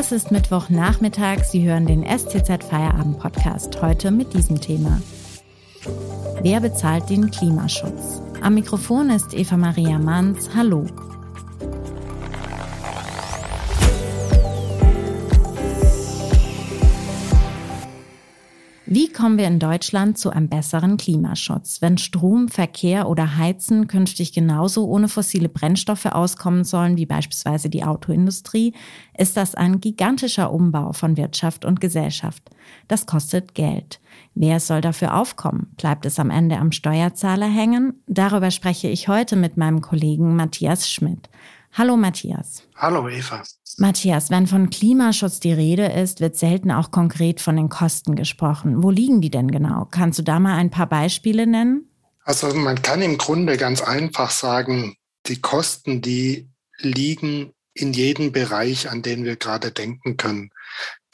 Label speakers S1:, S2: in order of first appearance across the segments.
S1: Es ist Mittwochnachmittag. Sie hören den STZ Feierabend Podcast heute mit diesem Thema. Wer bezahlt den Klimaschutz? Am Mikrofon ist Eva Maria Manns. Hallo. Wie kommen wir in Deutschland zu einem besseren Klimaschutz? Wenn Strom, Verkehr oder Heizen künftig genauso ohne fossile Brennstoffe auskommen sollen wie beispielsweise die Autoindustrie, ist das ein gigantischer Umbau von Wirtschaft und Gesellschaft. Das kostet Geld. Wer soll dafür aufkommen? Bleibt es am Ende am Steuerzahler hängen? Darüber spreche ich heute mit meinem Kollegen Matthias Schmidt. Hallo Matthias.
S2: Hallo Eva.
S1: Matthias, wenn von Klimaschutz die Rede ist, wird selten auch konkret von den Kosten gesprochen. Wo liegen die denn genau? Kannst du da mal ein paar Beispiele nennen?
S2: Also man kann im Grunde ganz einfach sagen, die Kosten, die liegen in jedem Bereich, an den wir gerade denken können.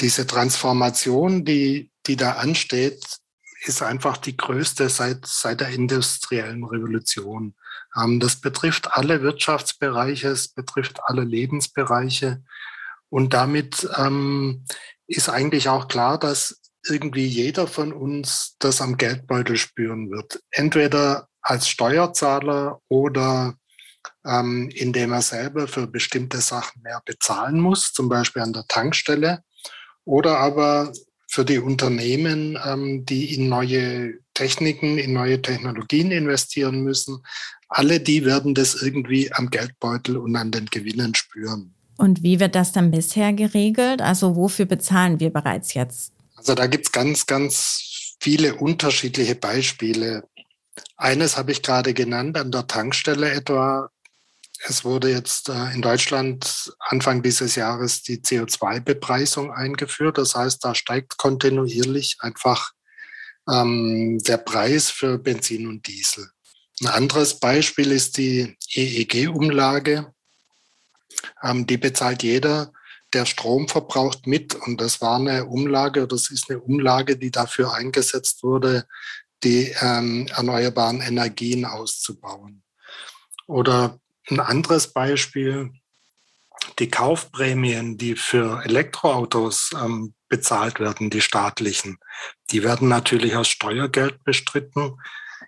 S2: Diese Transformation, die, die da ansteht, ist einfach die größte seit, seit der industriellen Revolution. Ähm, das betrifft alle Wirtschaftsbereiche, es betrifft alle Lebensbereiche. Und damit ähm, ist eigentlich auch klar, dass irgendwie jeder von uns das am Geldbeutel spüren wird. Entweder als Steuerzahler oder ähm, indem er selber für bestimmte Sachen mehr bezahlen muss, zum Beispiel an der Tankstelle, oder aber für die Unternehmen, ähm, die in neue Techniken, in neue Technologien investieren müssen. Alle die werden das irgendwie am Geldbeutel und an den Gewinnen spüren.
S1: Und wie wird das dann bisher geregelt? Also wofür bezahlen wir bereits jetzt?
S2: Also da gibt es ganz, ganz viele unterschiedliche Beispiele. Eines habe ich gerade genannt, an der Tankstelle etwa es wurde jetzt äh, in Deutschland Anfang dieses Jahres die CO2-Bepreisung eingeführt. Das heißt, da steigt kontinuierlich einfach ähm, der Preis für Benzin und Diesel. Ein anderes Beispiel ist die EEG-Umlage. Ähm, die bezahlt jeder, der Strom verbraucht, mit. Und das war eine Umlage, das ist eine Umlage, die dafür eingesetzt wurde, die ähm, erneuerbaren Energien auszubauen. Oder ein anderes Beispiel, die Kaufprämien, die für Elektroautos ähm, bezahlt werden, die staatlichen, die werden natürlich aus Steuergeld bestritten.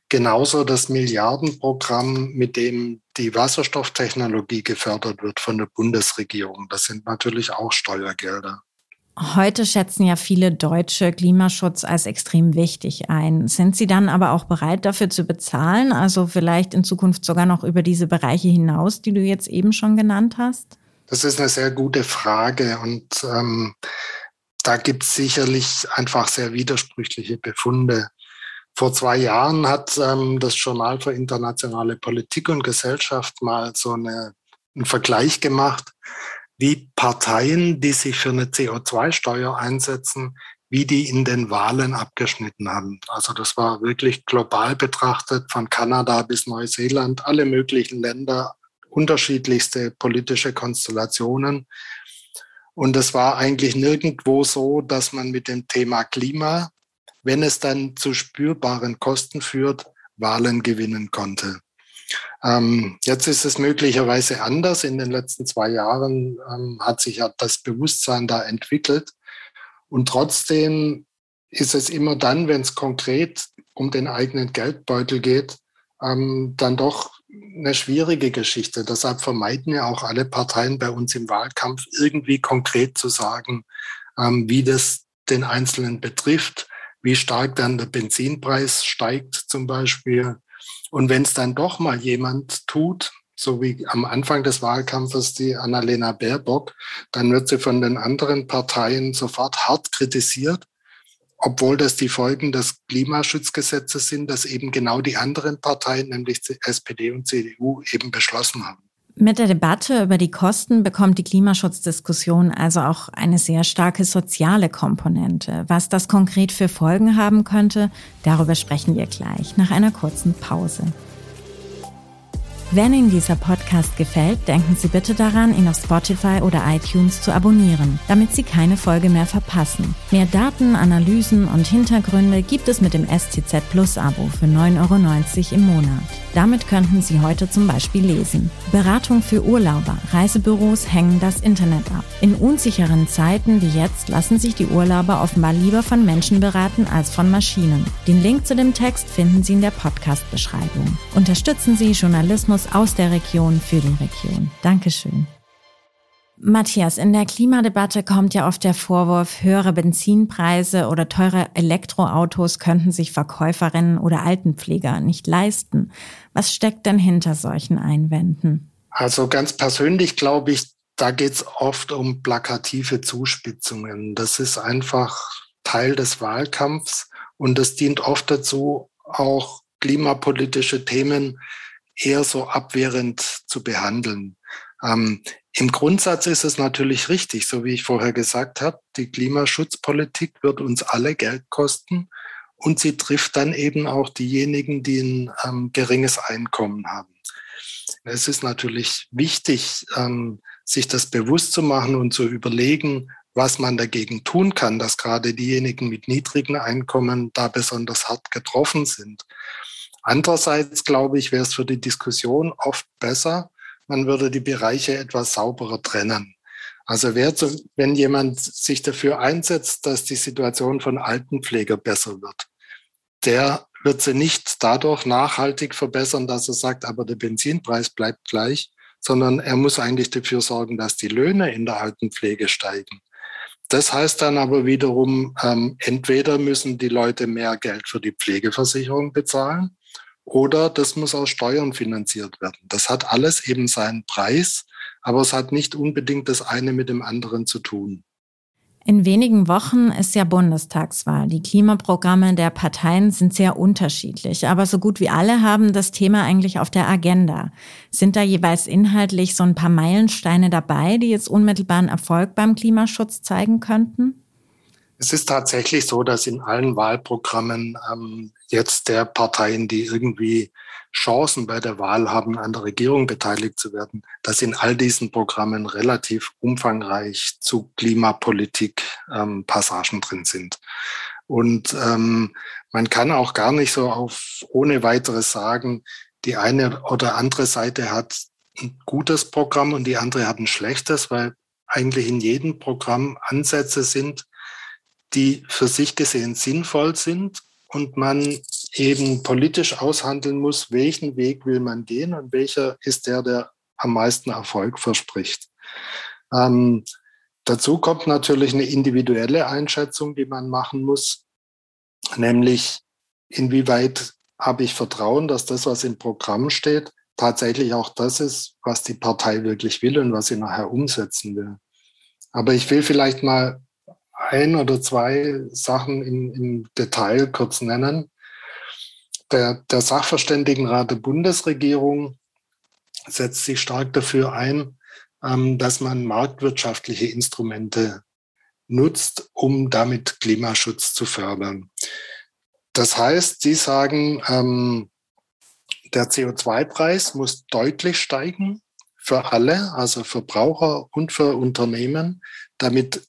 S2: Genauso das Milliardenprogramm, mit dem die Wasserstofftechnologie gefördert wird von der Bundesregierung. Das sind natürlich auch Steuergelder.
S1: Heute schätzen ja viele Deutsche Klimaschutz als extrem wichtig ein. Sind Sie dann aber auch bereit, dafür zu bezahlen? Also vielleicht in Zukunft sogar noch über diese Bereiche hinaus, die du jetzt eben schon genannt hast?
S2: Das ist eine sehr gute Frage und ähm, da gibt es sicherlich einfach sehr widersprüchliche Befunde. Vor zwei Jahren hat ähm, das Journal für internationale Politik und Gesellschaft mal so eine, einen Vergleich gemacht wie Parteien, die sich für eine CO2-Steuer einsetzen, wie die in den Wahlen abgeschnitten haben. Also das war wirklich global betrachtet, von Kanada bis Neuseeland, alle möglichen Länder, unterschiedlichste politische Konstellationen. Und es war eigentlich nirgendwo so, dass man mit dem Thema Klima, wenn es dann zu spürbaren Kosten führt, Wahlen gewinnen konnte. Ähm, jetzt ist es möglicherweise anders. In den letzten zwei Jahren ähm, hat sich ja das Bewusstsein da entwickelt. Und trotzdem ist es immer dann, wenn es konkret um den eigenen Geldbeutel geht, ähm, dann doch eine schwierige Geschichte. Deshalb vermeiden ja auch alle Parteien bei uns im Wahlkampf irgendwie konkret zu sagen, ähm, wie das den Einzelnen betrifft, wie stark dann der Benzinpreis steigt zum Beispiel, und wenn es dann doch mal jemand tut, so wie am Anfang des Wahlkampfes die Annalena Baerbock, dann wird sie von den anderen Parteien sofort hart kritisiert, obwohl das die Folgen des Klimaschutzgesetzes sind, das eben genau die anderen Parteien, nämlich SPD und CDU, eben beschlossen haben.
S1: Mit der Debatte über die Kosten bekommt die Klimaschutzdiskussion also auch eine sehr starke soziale Komponente. Was das konkret für Folgen haben könnte, darüber sprechen wir gleich nach einer kurzen Pause. Wenn Ihnen dieser Podcast gefällt, denken Sie bitte daran, ihn auf Spotify oder iTunes zu abonnieren, damit Sie keine Folge mehr verpassen. Mehr Daten, Analysen und Hintergründe gibt es mit dem STZ Plus Abo für 9,90 Euro im Monat. Damit könnten Sie heute zum Beispiel lesen. Beratung für Urlauber. Reisebüros hängen das Internet ab. In unsicheren Zeiten wie jetzt lassen sich die Urlauber offenbar lieber von Menschen beraten als von Maschinen. Den Link zu dem Text finden Sie in der Podcast-Beschreibung. Unterstützen Sie Journalismus aus der Region für die Region. Dankeschön. Matthias, in der Klimadebatte kommt ja oft der Vorwurf, höhere Benzinpreise oder teure Elektroautos könnten sich Verkäuferinnen oder Altenpfleger nicht leisten. Was steckt denn hinter solchen Einwänden?
S2: Also ganz persönlich glaube ich, da geht es oft um plakative Zuspitzungen. Das ist einfach Teil des Wahlkampfs und es dient oft dazu, auch klimapolitische Themen eher so abwehrend zu behandeln. Ähm, Im Grundsatz ist es natürlich richtig, so wie ich vorher gesagt habe, die Klimaschutzpolitik wird uns alle Geld kosten und sie trifft dann eben auch diejenigen, die ein ähm, geringes Einkommen haben. Es ist natürlich wichtig, ähm, sich das bewusst zu machen und zu überlegen, was man dagegen tun kann, dass gerade diejenigen mit niedrigen Einkommen da besonders hart getroffen sind. Andererseits, glaube ich, wäre es für die Diskussion oft besser, man würde die Bereiche etwas sauberer trennen. Also wer zu, wenn jemand sich dafür einsetzt, dass die Situation von Altenpfleger besser wird, der wird sie nicht dadurch nachhaltig verbessern, dass er sagt, aber der Benzinpreis bleibt gleich, sondern er muss eigentlich dafür sorgen, dass die Löhne in der Altenpflege steigen. Das heißt dann aber wiederum, ähm, entweder müssen die Leute mehr Geld für die Pflegeversicherung bezahlen oder das muss aus Steuern finanziert werden. Das hat alles eben seinen Preis, aber es hat nicht unbedingt das eine mit dem anderen zu tun.
S1: In wenigen Wochen ist ja Bundestagswahl. Die Klimaprogramme der Parteien sind sehr unterschiedlich, aber so gut wie alle haben das Thema eigentlich auf der Agenda. Sind da jeweils inhaltlich so ein paar Meilensteine dabei, die jetzt unmittelbaren Erfolg beim Klimaschutz zeigen könnten?
S2: Es ist tatsächlich so, dass in allen Wahlprogrammen ähm, jetzt der Parteien, die irgendwie Chancen bei der Wahl haben, an der Regierung beteiligt zu werden, dass in all diesen Programmen relativ umfangreich zu Klimapolitik ähm, Passagen drin sind. Und ähm, man kann auch gar nicht so auf ohne weiteres sagen, die eine oder andere Seite hat ein gutes Programm und die andere hat ein schlechtes, weil eigentlich in jedem Programm Ansätze sind, die für sich gesehen sinnvoll sind und man eben politisch aushandeln muss, welchen Weg will man gehen und welcher ist der, der am meisten Erfolg verspricht. Ähm, dazu kommt natürlich eine individuelle Einschätzung, die man machen muss, nämlich inwieweit habe ich Vertrauen, dass das, was im Programm steht, tatsächlich auch das ist, was die Partei wirklich will und was sie nachher umsetzen will. Aber ich will vielleicht mal ein oder zwei Sachen im, im Detail kurz nennen. Der, der Sachverständigenrat der Bundesregierung setzt sich stark dafür ein, ähm, dass man marktwirtschaftliche Instrumente nutzt, um damit Klimaschutz zu fördern. Das heißt, Sie sagen, ähm, der CO2-Preis muss deutlich steigen für alle, also Verbraucher und für Unternehmen, damit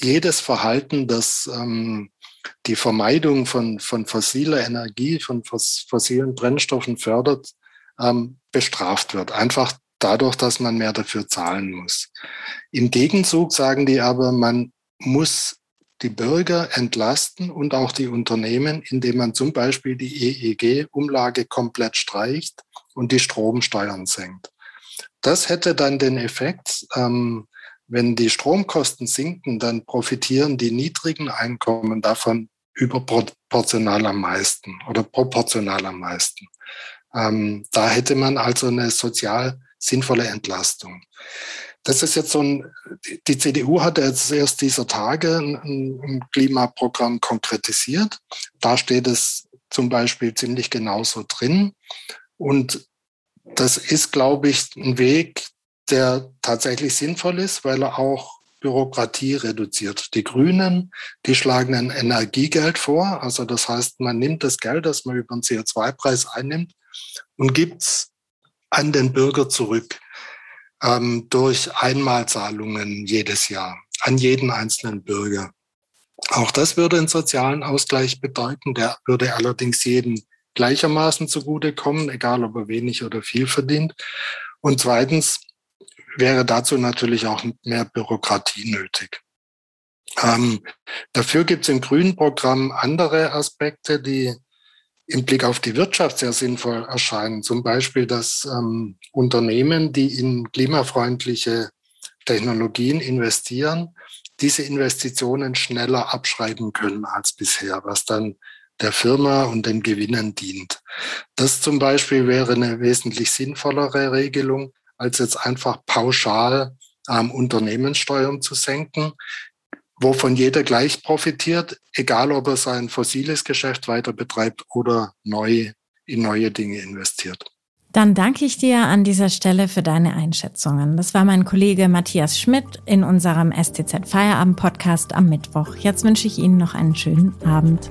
S2: jedes Verhalten, das ähm, die Vermeidung von, von fossiler Energie, von fossilen Brennstoffen fördert, ähm, bestraft wird. Einfach dadurch, dass man mehr dafür zahlen muss. Im Gegenzug sagen die aber, man muss die Bürger entlasten und auch die Unternehmen, indem man zum Beispiel die EEG-Umlage komplett streicht und die Stromsteuern senkt. Das hätte dann den Effekt, ähm, wenn die Stromkosten sinken, dann profitieren die niedrigen Einkommen davon überproportional am meisten oder proportional am meisten. Ähm, da hätte man also eine sozial sinnvolle Entlastung. Das ist jetzt so ein, die CDU hat jetzt erst dieser Tage ein, ein Klimaprogramm konkretisiert. Da steht es zum Beispiel ziemlich genauso drin. Und das ist, glaube ich, ein Weg, der tatsächlich sinnvoll ist, weil er auch Bürokratie reduziert. Die Grünen, die schlagen ein Energiegeld vor. Also das heißt, man nimmt das Geld, das man über den CO2-Preis einnimmt und gibt es an den Bürger zurück ähm, durch Einmalzahlungen jedes Jahr an jeden einzelnen Bürger. Auch das würde einen sozialen Ausgleich bedeuten. Der würde allerdings jedem gleichermaßen zugutekommen, egal ob er wenig oder viel verdient. Und zweitens wäre dazu natürlich auch mehr Bürokratie nötig. Ähm, dafür gibt es im Grünen Programm andere Aspekte, die im Blick auf die Wirtschaft sehr sinnvoll erscheinen. Zum Beispiel, dass ähm, Unternehmen, die in klimafreundliche Technologien investieren, diese Investitionen schneller abschreiben können als bisher, was dann der Firma und den Gewinnen dient. Das zum Beispiel wäre eine wesentlich sinnvollere Regelung, als jetzt einfach pauschal ähm, Unternehmenssteuern zu senken, wovon jeder gleich profitiert, egal ob er sein fossiles Geschäft weiter betreibt oder neu in neue Dinge investiert.
S1: Dann danke ich dir an dieser Stelle für deine Einschätzungen. Das war mein Kollege Matthias Schmidt in unserem STZ Feierabend Podcast am Mittwoch. Jetzt wünsche ich Ihnen noch einen schönen Abend.